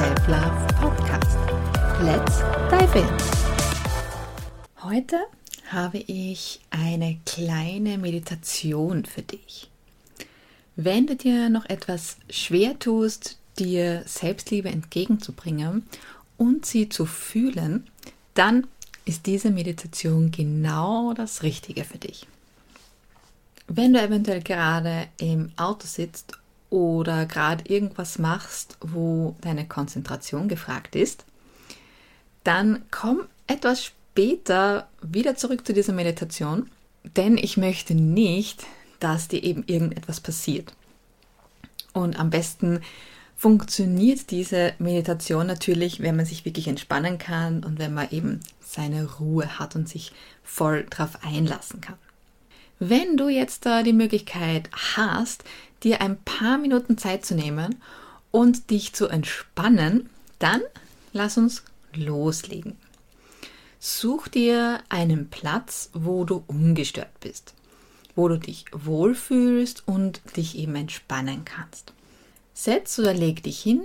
Self-Love Podcast. Let's dive in! Heute habe ich eine kleine Meditation für dich. Wenn du dir noch etwas schwer tust, dir Selbstliebe entgegenzubringen und sie zu fühlen, dann ist diese Meditation genau das Richtige für dich. Wenn du eventuell gerade im Auto sitzt oder gerade irgendwas machst, wo deine Konzentration gefragt ist, dann komm etwas später wieder zurück zu dieser Meditation, denn ich möchte nicht, dass dir eben irgendetwas passiert. Und am besten funktioniert diese Meditation natürlich, wenn man sich wirklich entspannen kann und wenn man eben seine Ruhe hat und sich voll darauf einlassen kann. Wenn du jetzt da die Möglichkeit hast, dir ein paar Minuten Zeit zu nehmen und dich zu entspannen, dann lass uns loslegen. Such dir einen Platz, wo du ungestört bist, wo du dich wohlfühlst und dich eben entspannen kannst. Setz oder leg dich hin,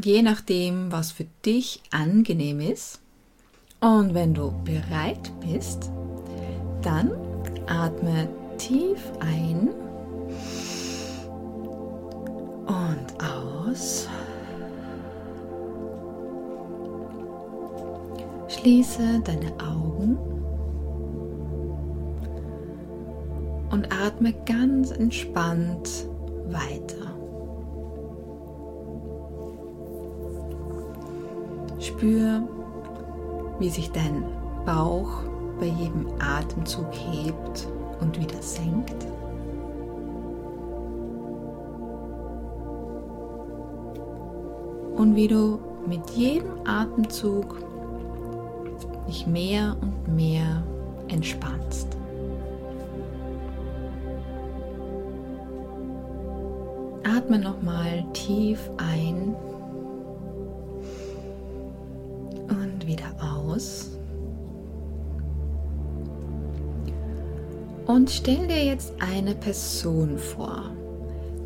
je nachdem, was für dich angenehm ist. Und wenn du bereit bist, dann Atme tief ein aus. Schließe deine Augen und atme ganz entspannt weiter. Spür, wie sich dein Bauch bei jedem Atemzug hebt und wieder senkt. Und wie du mit jedem Atemzug dich mehr und mehr entspannst. Atme nochmal tief ein und wieder aus. Und stell dir jetzt eine Person vor,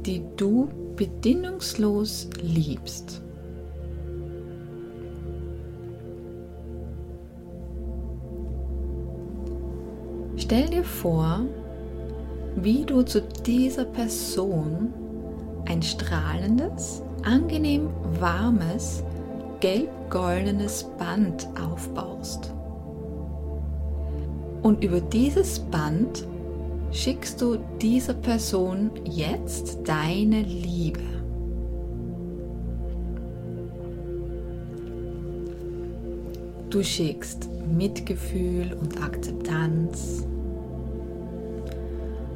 die du bedingungslos liebst. Stell dir vor, wie du zu dieser Person ein strahlendes, angenehm warmes, gelb-goldenes Band aufbaust. Und über dieses Band schickst du dieser Person jetzt deine Liebe. Du schickst Mitgefühl und Akzeptanz.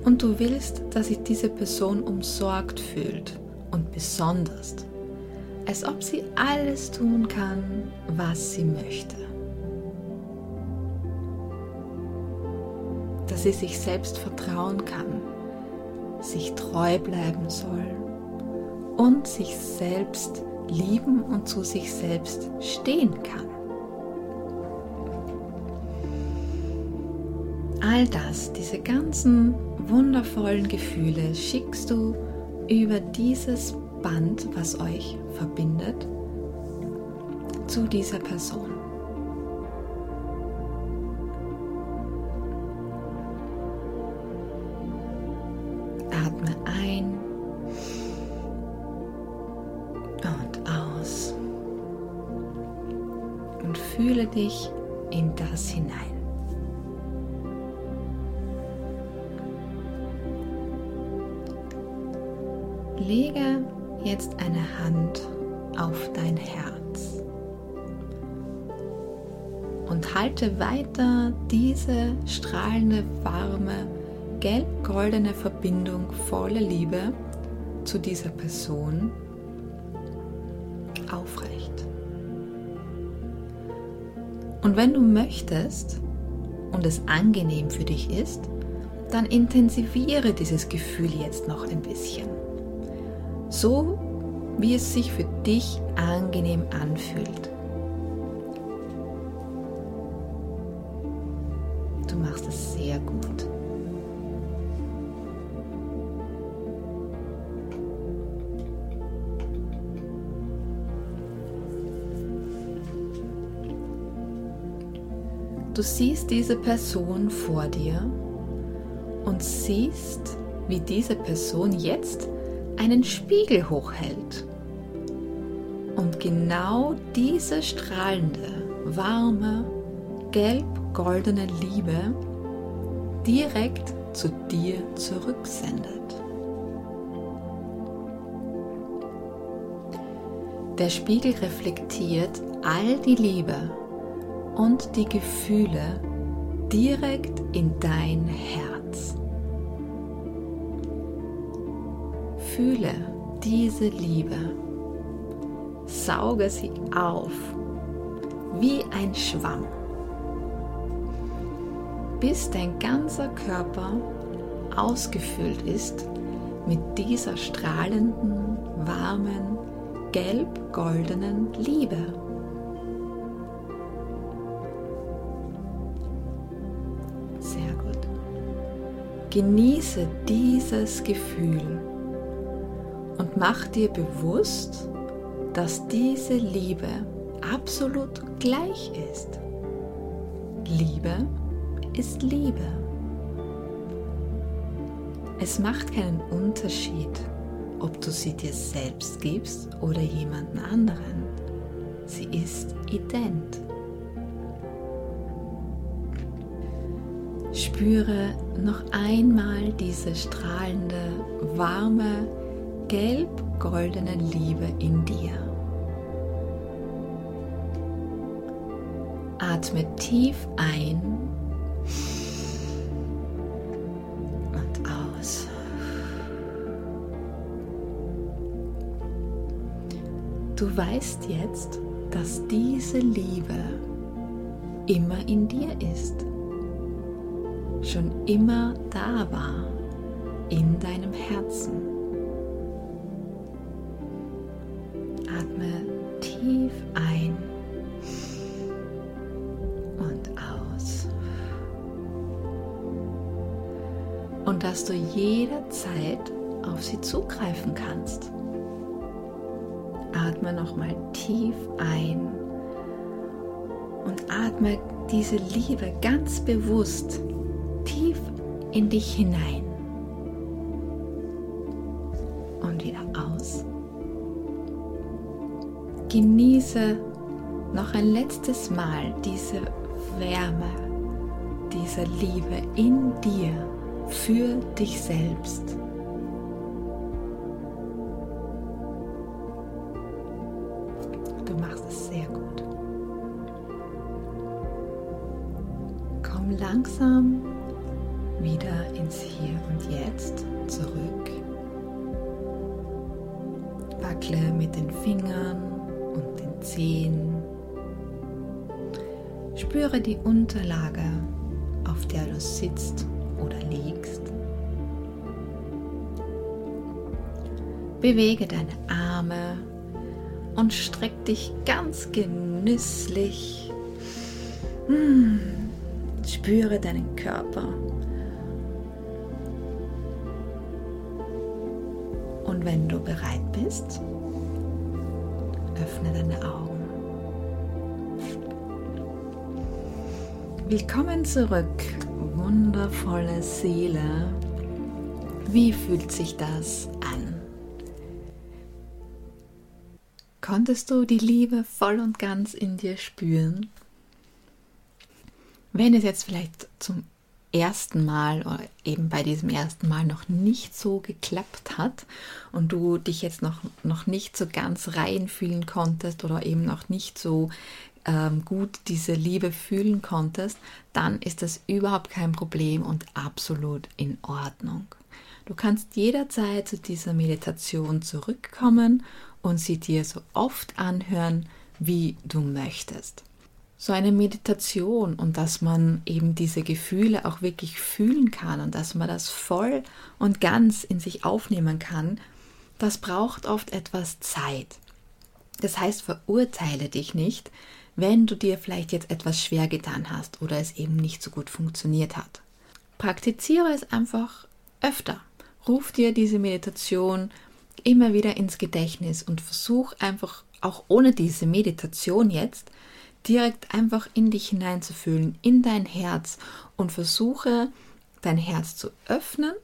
Und du willst, dass sich diese Person umsorgt fühlt und besonders, als ob sie alles tun kann, was sie möchte. dass sie sich selbst vertrauen kann, sich treu bleiben soll und sich selbst lieben und zu sich selbst stehen kann. All das, diese ganzen wundervollen Gefühle schickst du über dieses Band, was euch verbindet, zu dieser Person. fühle dich in das hinein. Lege jetzt eine Hand auf dein Herz und halte weiter diese strahlende, warme, gelb-goldene Verbindung voller Liebe zu dieser Person aufrecht. Und wenn du möchtest und es angenehm für dich ist, dann intensiviere dieses Gefühl jetzt noch ein bisschen. So wie es sich für dich angenehm anfühlt. Du machst es sehr gut. Du siehst diese Person vor dir und siehst, wie diese Person jetzt einen Spiegel hochhält. Und genau diese strahlende, warme, gelb-goldene Liebe direkt zu dir zurücksendet. Der Spiegel reflektiert all die Liebe, und die Gefühle direkt in dein Herz. Fühle diese Liebe, sauge sie auf wie ein Schwamm, bis dein ganzer Körper ausgefüllt ist mit dieser strahlenden, warmen, gelb-goldenen Liebe. Genieße dieses Gefühl und mach dir bewusst, dass diese Liebe absolut gleich ist. Liebe ist Liebe. Es macht keinen Unterschied, ob du sie dir selbst gibst oder jemanden anderen. Sie ist ident. Spüre noch einmal diese strahlende, warme, gelb-goldene Liebe in dir. Atme tief ein und aus. Du weißt jetzt, dass diese Liebe immer in dir ist schon immer da war in deinem Herzen. Atme tief ein und aus. Und dass du jederzeit auf sie zugreifen kannst. Atme nochmal tief ein und atme diese Liebe ganz bewusst tief in dich hinein. Und wieder aus. Genieße noch ein letztes Mal diese Wärme, diese Liebe in dir für dich selbst. Du machst es sehr gut. Komm langsam wieder ins Hier und Jetzt zurück. Wackle mit den Fingern und den Zehen. Spüre die Unterlage, auf der du sitzt oder liegst. Bewege deine Arme und streck dich ganz genüsslich. Hm, spüre deinen Körper Und wenn du bereit bist, öffne deine Augen. Willkommen zurück, wundervolle Seele. Wie fühlt sich das an? Konntest du die Liebe voll und ganz in dir spüren? Wenn es jetzt vielleicht zum ersten Mal oder eben bei diesem ersten Mal noch nicht so geklappt hat und du dich jetzt noch, noch nicht so ganz reinfühlen konntest oder eben noch nicht so ähm, gut diese Liebe fühlen konntest, dann ist das überhaupt kein Problem und absolut in Ordnung. Du kannst jederzeit zu dieser Meditation zurückkommen und sie dir so oft anhören, wie du möchtest. So eine Meditation und dass man eben diese Gefühle auch wirklich fühlen kann und dass man das voll und ganz in sich aufnehmen kann, das braucht oft etwas Zeit. Das heißt, verurteile dich nicht, wenn du dir vielleicht jetzt etwas schwer getan hast oder es eben nicht so gut funktioniert hat. Praktiziere es einfach öfter. Ruf dir diese Meditation immer wieder ins Gedächtnis und versuch einfach auch ohne diese Meditation jetzt direkt einfach in dich hineinzufühlen, in dein Herz und versuche dein Herz zu öffnen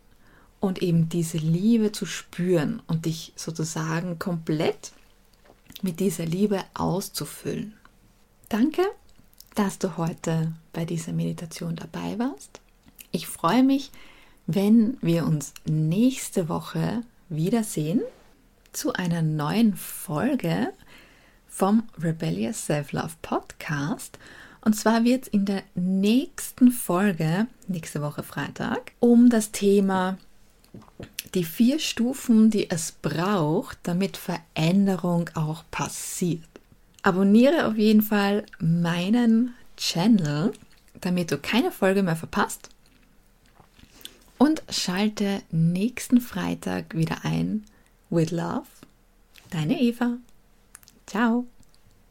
und eben diese Liebe zu spüren und dich sozusagen komplett mit dieser Liebe auszufüllen. Danke, dass du heute bei dieser Meditation dabei warst. Ich freue mich, wenn wir uns nächste Woche wiedersehen zu einer neuen Folge vom Rebellious Self-Love Podcast. Und zwar wird es in der nächsten Folge, nächste Woche Freitag, um das Thema die vier Stufen, die es braucht, damit Veränderung auch passiert. Abonniere auf jeden Fall meinen Channel, damit du keine Folge mehr verpasst. Und schalte nächsten Freitag wieder ein. With Love, deine Eva. Ciao.